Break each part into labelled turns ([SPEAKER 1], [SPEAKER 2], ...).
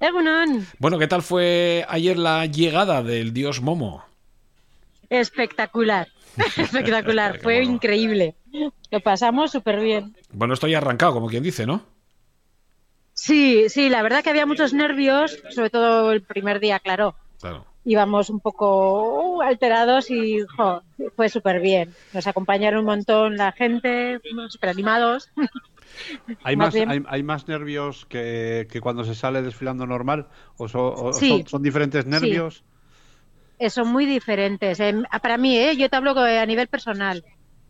[SPEAKER 1] Egunon.
[SPEAKER 2] Bueno, ¿qué tal fue ayer la llegada del dios Momo?
[SPEAKER 1] Espectacular. Espectacular. fue increíble. Lo pasamos súper bien.
[SPEAKER 2] Bueno, estoy arrancado, como quien dice, ¿no?
[SPEAKER 1] Sí, sí, la verdad que había muchos nervios, sobre todo el primer día, claro.
[SPEAKER 2] Claro.
[SPEAKER 1] Íbamos un poco uh, alterados y jo, fue súper bien. Nos acompañaron un montón la gente, súper animados.
[SPEAKER 3] ¿Hay
[SPEAKER 1] Más
[SPEAKER 3] hay, hay más nervios que, que cuando se sale desfilando normal? ¿O, so- o
[SPEAKER 1] Sí.
[SPEAKER 3] son, son diferentes nervios?
[SPEAKER 1] Eh, son muy diferentes. Eh, para mí, ¿eh? yo te hablo co- a nivel personal.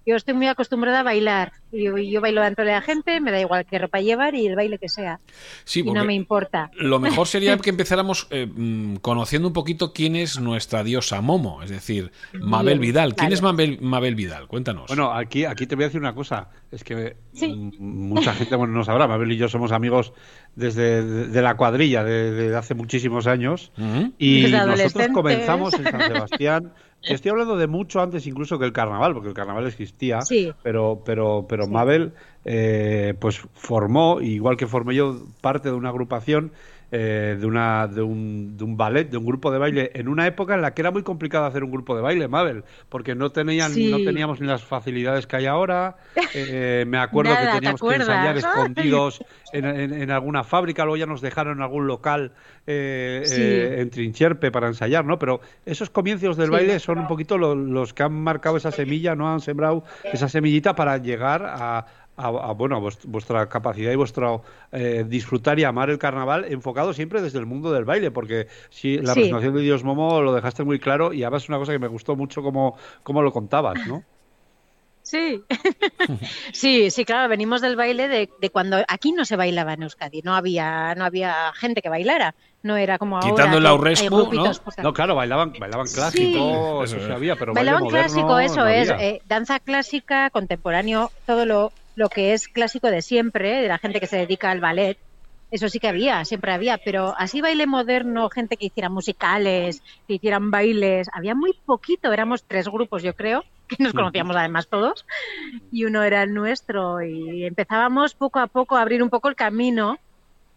[SPEAKER 1] Yo estoy muy acostumbrada a bailar. Yo, yo bailo delante de la gente, me da igual qué ropa llevar y el baile que sea.
[SPEAKER 2] Sí,
[SPEAKER 1] y no me importa.
[SPEAKER 2] lo mejor sería que empezáramos eh, mm, conociendo un poquito quién es nuestra diosa Momo, es decir, Mabel Vidal. ¿Quién
[SPEAKER 1] vale.
[SPEAKER 2] es Mabel, Mabel Vidal? Cuéntanos.
[SPEAKER 3] Bueno, aquí, aquí te voy a decir una cosa. Es que
[SPEAKER 1] Sí.
[SPEAKER 3] mm, mucha gente bueno, no sabrá. Mabel y yo somos amigos desde de, de la cuadrilla de, de hace muchísimos años. Y nosotros comenzamos en San Sebastián. Te estoy hablando de mucho antes incluso que el carnaval, porque el carnaval existía.
[SPEAKER 1] Sí.
[SPEAKER 3] Pero, pero, pero Mabel, eh, pues formó, igual que formé yo, parte de una agrupación. Eh, de, una, de, un, de un ballet, de un grupo de baile, en una época en la que era muy complicado hacer un grupo de baile, Mabel, porque no tenían,
[SPEAKER 1] Sí.
[SPEAKER 3] no teníamos ni las facilidades que hay ahora. Eh, me acuerdo
[SPEAKER 1] Nada,
[SPEAKER 3] que
[SPEAKER 1] ¿te
[SPEAKER 3] teníamos que ensayar
[SPEAKER 1] Ay.
[SPEAKER 3] escondidos en, en- en alguna fábrica, luego ya nos dejaron en algún local eh,
[SPEAKER 1] Sí.
[SPEAKER 3] eh, en Trincherpe para ensayar, ¿no? Pero esos comienzos del
[SPEAKER 1] Sí.
[SPEAKER 3] baile son un poquito lo- los que han marcado esa semilla, ¿no? Han sembrado esa semillita para llegar a, a- a, bueno, a vuest- vuestra capacidad y vuestro eh, disfrutar y amar el carnaval enfocado siempre desde el mundo del baile, porque si la
[SPEAKER 1] Sí.
[SPEAKER 3] presentación de Dios Momo lo dejaste muy claro y además es una cosa que me gustó mucho como, como lo contabas, ¿no?
[SPEAKER 1] Sí. sí, sí, claro, venimos del baile de, de cuando aquí no se bailaba en Euskadi, no había, no había gente que bailara, no era como ahora.
[SPEAKER 2] Quitando el Aurrescu,
[SPEAKER 1] grupitos
[SPEAKER 2] ¿no?
[SPEAKER 3] claro, bailaban, bailaban clásico,
[SPEAKER 2] Sí.
[SPEAKER 3] eso
[SPEAKER 2] es.
[SPEAKER 3] había, pero baile
[SPEAKER 1] Bailaban
[SPEAKER 3] moderno
[SPEAKER 1] clásico, eso
[SPEAKER 3] no
[SPEAKER 1] es, eh, danza clásica, contemporáneo, todo lo, lo que es clásico de siempre, de la gente que se dedica al ballet. Eso sí que había, siempre había, pero así baile moderno, gente que hiciera musicales, que hicieran bailes, había muy poquito, éramos tres grupos yo creo, que nos conocíamos además todos, y uno era el nuestro, y empezábamos poco a poco a abrir un poco el camino,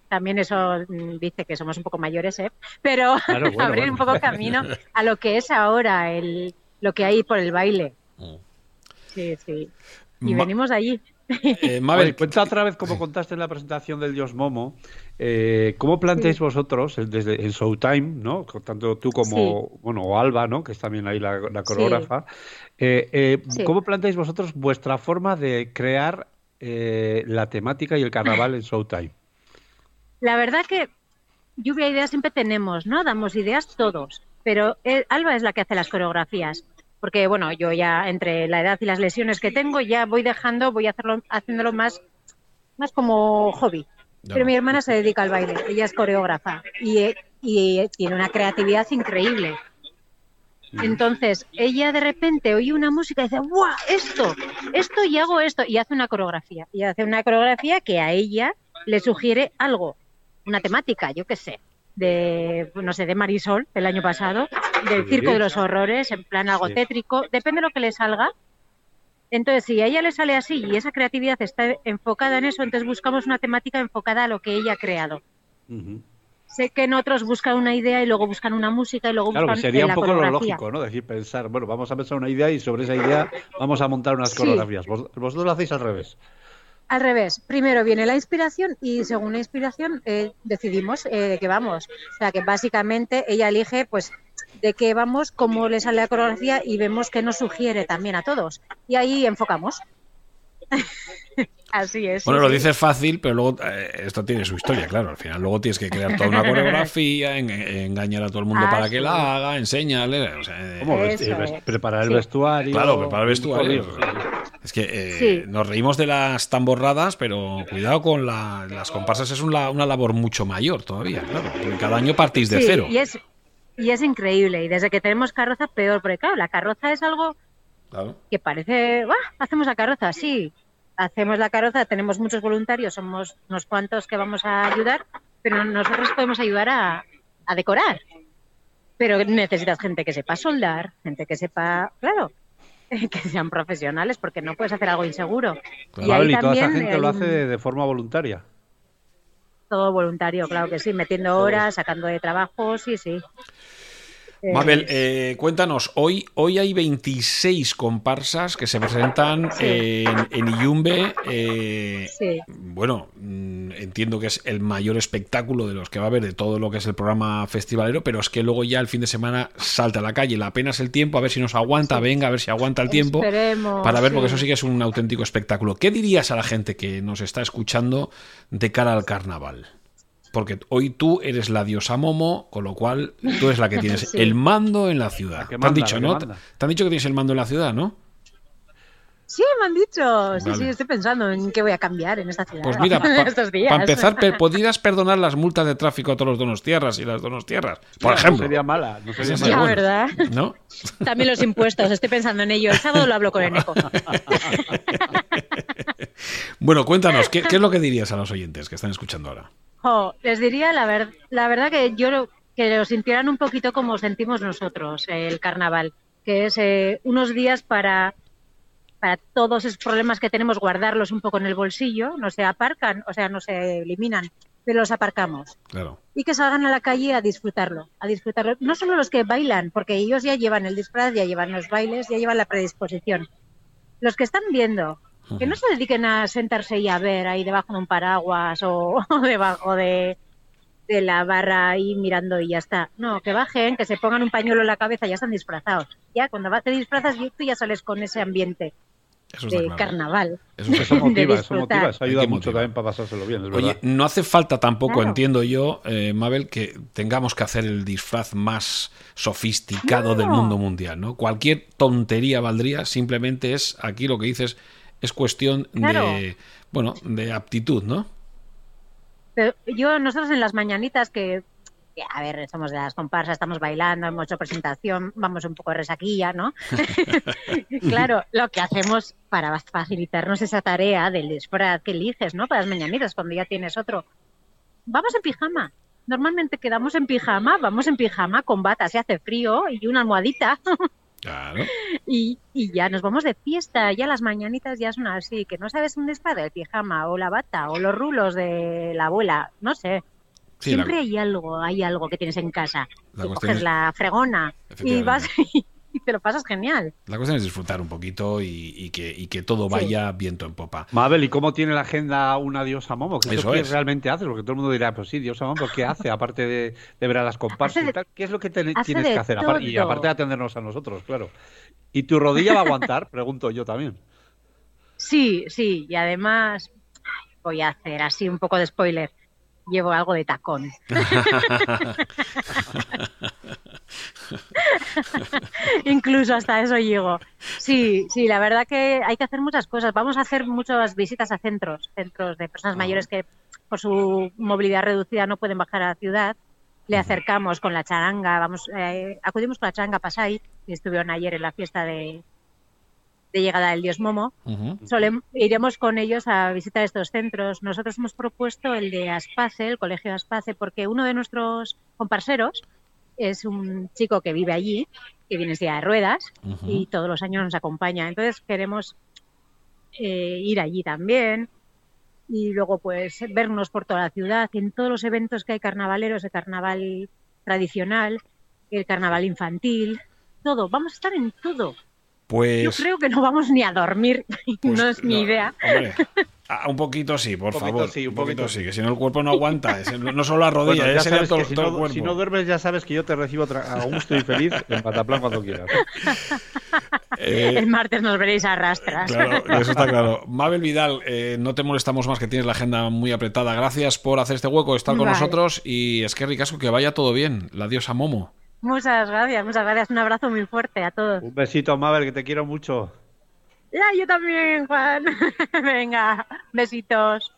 [SPEAKER 1] también eso mm, dice que somos un poco mayores, ¿eh? pero
[SPEAKER 3] Claro, bueno,
[SPEAKER 1] abrir
[SPEAKER 3] bueno.
[SPEAKER 1] un poco camino a lo que es ahora, el, lo que hay por el baile. Sí, sí. Y
[SPEAKER 2] Ma-
[SPEAKER 1] venimos de allí.
[SPEAKER 2] Eh, Mabel,
[SPEAKER 3] Oye, cuenta otra vez como contaste en la presentación del Dios Momo, eh, ¿cómo planteáis vosotros desde en Showtime, ¿no? Tanto tú como, bueno, o Alba, ¿no? Que es también ahí la, la coreógrafa. eh, eh,
[SPEAKER 1] Sí.
[SPEAKER 3] ¿Cómo planteáis vosotros vuestra forma de crear eh, la temática y el carnaval en Showtime?
[SPEAKER 1] La verdad que lluvia de ideas siempre tenemos, ¿no? Damos ideas todos, pero Alba es la que hace las coreografías. Porque, bueno, yo ya entre la edad y las lesiones que tengo, ya voy dejando, voy a hacerlo, haciéndolo más, más como hobby. Pero mi hermana se dedica al baile, ella es coreógrafa y, eh, y tiene una creatividad increíble. Entonces, ella de repente oye una música y dice, ¡guau! Esto, esto y hago esto. Y hace una coreografía. Y hace una coreografía que a ella le sugiere algo, una temática, yo qué sé, de, no sé, de Marisol del año pasado, del. Circo de los Horrores, en plan algo
[SPEAKER 3] Sí.
[SPEAKER 1] tétrico, depende de lo que le salga. Entonces, si a ella le sale así y esa creatividad está enfocada en eso, entonces buscamos una temática enfocada a lo que ella ha creado. Sé que en otros buscan una idea y luego buscan una música y luego
[SPEAKER 3] Claro,
[SPEAKER 1] buscan
[SPEAKER 3] sería un
[SPEAKER 1] la
[SPEAKER 3] poco lo lógico, ¿no? Decir, pensar, bueno, vamos a pensar una idea y sobre esa idea vamos a montar unas
[SPEAKER 1] Sí.
[SPEAKER 3] coreografías. Vos- Vosotros lo hacéis al revés.
[SPEAKER 1] Al revés, primero viene la inspiración y según la inspiración eh, decidimos eh, de qué vamos. O sea que básicamente ella elige pues de qué vamos, cómo le sale la coreografía y vemos qué nos sugiere también a todos. Y ahí enfocamos. Así es.
[SPEAKER 2] Bueno,
[SPEAKER 1] sí,
[SPEAKER 2] lo
[SPEAKER 1] sí.
[SPEAKER 2] dices fácil, pero luego eh, esto tiene su historia, claro. Al final luego tienes que crear toda una coreografía, en- engañar a todo el mundo
[SPEAKER 1] Ah,
[SPEAKER 2] para que la haga, enseñarle. o sea, eh,
[SPEAKER 3] ¿Cómo?
[SPEAKER 1] Eso
[SPEAKER 3] Vesti- ves-
[SPEAKER 1] es.
[SPEAKER 3] Preparar el vestuario.
[SPEAKER 2] Claro, preparar el vestuario. Es que eh,
[SPEAKER 1] Sí.
[SPEAKER 2] nos reímos de las tamborradas, pero cuidado con la- las comparsas, es una, una labor mucho mayor todavía, claro. Porque cada año partís de
[SPEAKER 1] Sí,
[SPEAKER 2] cero.
[SPEAKER 1] Y es, y es increíble. Y desde que tenemos carroza, peor. Porque claro, la carroza es algo
[SPEAKER 2] Claro.
[SPEAKER 1] que parece, "Buah, hacemos la carroza, sí. Hacemos la carroza, tenemos muchos voluntarios, somos unos cuantos que vamos a ayudar, pero nosotros podemos ayudar a, a decorar. Pero necesitas gente que sepa soldar, gente que sepa, claro, que sean profesionales, porque no puedes hacer algo inseguro.
[SPEAKER 2] Claro.
[SPEAKER 1] Y ahí
[SPEAKER 3] y toda esa
[SPEAKER 1] también
[SPEAKER 3] gente lo hace de forma voluntaria.
[SPEAKER 1] todo voluntario, claro que sí, metiendo horas, sacando de trabajo, sí, sí. Eh,
[SPEAKER 2] Mabel, eh, cuéntanos, hoy, hoy hay 26 comparsas que se presentan
[SPEAKER 1] Sí.
[SPEAKER 2] en, en Iyumbe. eh,
[SPEAKER 1] Sí.
[SPEAKER 2] Bueno, mm, entiendo que es el mayor espectáculo de los que va a haber de todo lo que es el programa festivalero, pero es que luego ya el fin de semana salta a la calle, la apenas el tiempo, a ver si nos aguanta, venga, a ver si aguanta el tiempo,
[SPEAKER 1] Esperemos,
[SPEAKER 2] para ver, porque eso sí que es un auténtico espectáculo. ¿Qué dirías a la gente que nos está escuchando de cara al carnaval? Porque hoy tú eres la diosa Momo, con lo cual tú eres la que tienes
[SPEAKER 1] Sí.
[SPEAKER 2] el mando en la ciudad.
[SPEAKER 3] La que
[SPEAKER 2] te han
[SPEAKER 3] manda,
[SPEAKER 2] dicho, ¿no?
[SPEAKER 3] manda.
[SPEAKER 2] Te han dicho que tienes el mando en la ciudad, ¿no?
[SPEAKER 1] Sí, me han dicho. Sí,
[SPEAKER 2] Vale.
[SPEAKER 1] sí, estoy pensando en qué voy a cambiar en esta ciudad.
[SPEAKER 2] Pues mira, para empezar, pe- podrías perdonar las multas de tráfico a todos los donos tierras y las donos tierras, por
[SPEAKER 3] No
[SPEAKER 2] ejemplo.
[SPEAKER 3] sería mala, no sería mala.
[SPEAKER 1] Ya,
[SPEAKER 2] bueno.
[SPEAKER 1] ¿verdad?
[SPEAKER 2] ¿No?
[SPEAKER 1] También los impuestos, estoy pensando en ello. El sábado lo hablo con Eneco.
[SPEAKER 2] Bueno, cuéntanos, ¿qué, qué es lo que dirías a los oyentes que están escuchando ahora?
[SPEAKER 1] Jo, les diría la, ver- la verdad que yo lo- que lo sintieran un poquito como sentimos nosotros eh, el carnaval, que es eh, unos días para, para todos esos problemas que tenemos, guardarlos un poco en el bolsillo, no se aparcan, o sea, no se eliminan, pero los aparcamos.
[SPEAKER 2] Claro.
[SPEAKER 1] y que salgan a la calle a disfrutarlo, a disfrutarlo. No solo los que bailan, porque ellos ya llevan el disfraz, ya llevan los bailes, ya llevan la predisposición. Los que están viendo, que no se dediquen a sentarse y a ver ahí debajo de un paraguas o, o debajo de, de la barra ahí mirando y ya está. No, que bajen, que se pongan un pañuelo en la cabeza, ya están disfrazados. Ya cuando vas- te disfrazas, tú ya sales con ese ambiente
[SPEAKER 2] Eso
[SPEAKER 1] de
[SPEAKER 2] claro.
[SPEAKER 1] carnaval.
[SPEAKER 2] Eso
[SPEAKER 3] motiva, eso motiva, eso ayuda mucho también para pasárselo bien, es
[SPEAKER 2] Oye,
[SPEAKER 3] verdad.
[SPEAKER 2] no hace falta tampoco,
[SPEAKER 1] Claro.
[SPEAKER 2] entiendo yo, eh, Mabel, que tengamos que hacer el disfraz más sofisticado
[SPEAKER 1] No.
[SPEAKER 2] del mundo mundial, ¿no? Cualquier tontería valdría, simplemente es, aquí lo que dices, es cuestión
[SPEAKER 1] Claro.
[SPEAKER 2] de, bueno, de aptitud, ¿no?
[SPEAKER 1] Pero yo, nosotros en las mañanitas que, que, a ver, somos de las comparsas, estamos bailando, hemos hecho presentación, vamos un poco de resaquilla, ¿no? claro, lo que hacemos para facilitarnos esa tarea del disfraz que eliges, ¿no? Para las mañanitas, cuando ya tienes otro. Vamos en pijama. Normalmente quedamos en pijama, vamos en pijama con bata, si hace frío, y una almohadita.
[SPEAKER 2] Claro.
[SPEAKER 1] Y, y ya nos vamos de fiesta, ya las mañanitas ya son así, que no sabes un disfraz del pijama o la bata o los rulos de la abuela, no sé.
[SPEAKER 2] Sí,
[SPEAKER 1] Siempre
[SPEAKER 2] la-
[SPEAKER 1] hay algo, hay algo que tienes en casa.
[SPEAKER 2] La
[SPEAKER 1] y coges
[SPEAKER 2] es-
[SPEAKER 1] la fregona y vas y te lo pasas genial.
[SPEAKER 2] La cuestión es disfrutar un poquito y, y que, y que todo vaya viento en popa.
[SPEAKER 3] Mabel, ¿y cómo tiene la agenda una diosa Momo? ¿Qué es
[SPEAKER 2] Eso
[SPEAKER 3] lo que
[SPEAKER 2] es.
[SPEAKER 3] realmente hace? Porque todo el mundo dirá, pues sí, diosa Momo, ¿qué hace? Aparte de, de ver a las comparsas y tal, ¿qué es lo que te- tienes que hacer? Y aparte de atendernos a nosotros, claro. ¿Y tu rodilla va a aguantar? Pregunto yo también.
[SPEAKER 1] Sí, sí, y además voy a hacer así un poco de spoiler. Llevo algo de tacón. Incluso hasta eso llego. Sí, sí, la verdad que hay que hacer muchas cosas. Vamos a hacer muchas visitas a centros, centros de personas mayores que por su movilidad reducida no pueden bajar a la ciudad. Le acercamos con la charanga, vamos, eh, acudimos con la charanga a Pasay, que estuvieron ayer en la fiesta de, de llegada del dios Momo. Solem- iremos con ellos a visitar estos centros. Nosotros hemos propuesto el de Aspace, el colegio Aspace, porque uno de nuestros comparseros es un chico que vive allí, que viene en silla de ruedas y todos los años nos acompaña. Entonces queremos eh, ir allí también y luego pues vernos por toda la ciudad, en todos los eventos que hay carnavaleros, el carnaval tradicional, el carnaval infantil, todo. Vamos a estar en todo.
[SPEAKER 2] Pues,
[SPEAKER 1] Yo creo que no vamos ni a dormir,
[SPEAKER 2] pues,
[SPEAKER 1] no es mi
[SPEAKER 2] no,
[SPEAKER 1] idea.
[SPEAKER 2] hombre, a- un poquito sí, por
[SPEAKER 3] Un poquito
[SPEAKER 2] favor.
[SPEAKER 3] sí, un poquito
[SPEAKER 2] sí, que si no el cuerpo no aguanta. es- no solo la rodilla,
[SPEAKER 3] Bueno,
[SPEAKER 2] ya
[SPEAKER 3] sabes
[SPEAKER 2] todo,
[SPEAKER 3] que si
[SPEAKER 2] todo el
[SPEAKER 3] no,
[SPEAKER 2] cuerpo.
[SPEAKER 3] si no duermes, ya sabes que yo te recibo a gusto y feliz en Pataplan cuando quieras.
[SPEAKER 2] Eh,
[SPEAKER 1] El martes nos veréis a rastras.
[SPEAKER 2] Claro, eso está claro. Mabel Vidal, eh, no te molestamos más que tienes la agenda muy apretada. Gracias por hacer este hueco, estar con
[SPEAKER 1] Vale.
[SPEAKER 2] nosotros y es que ricasco que vaya todo bien. La diosa Momo.
[SPEAKER 1] Muchas gracias, muchas gracias. Un abrazo muy fuerte a todos.
[SPEAKER 3] Un besito, Mabel, que te quiero mucho.
[SPEAKER 1] Ya, yo también, Juan. Venga, besitos.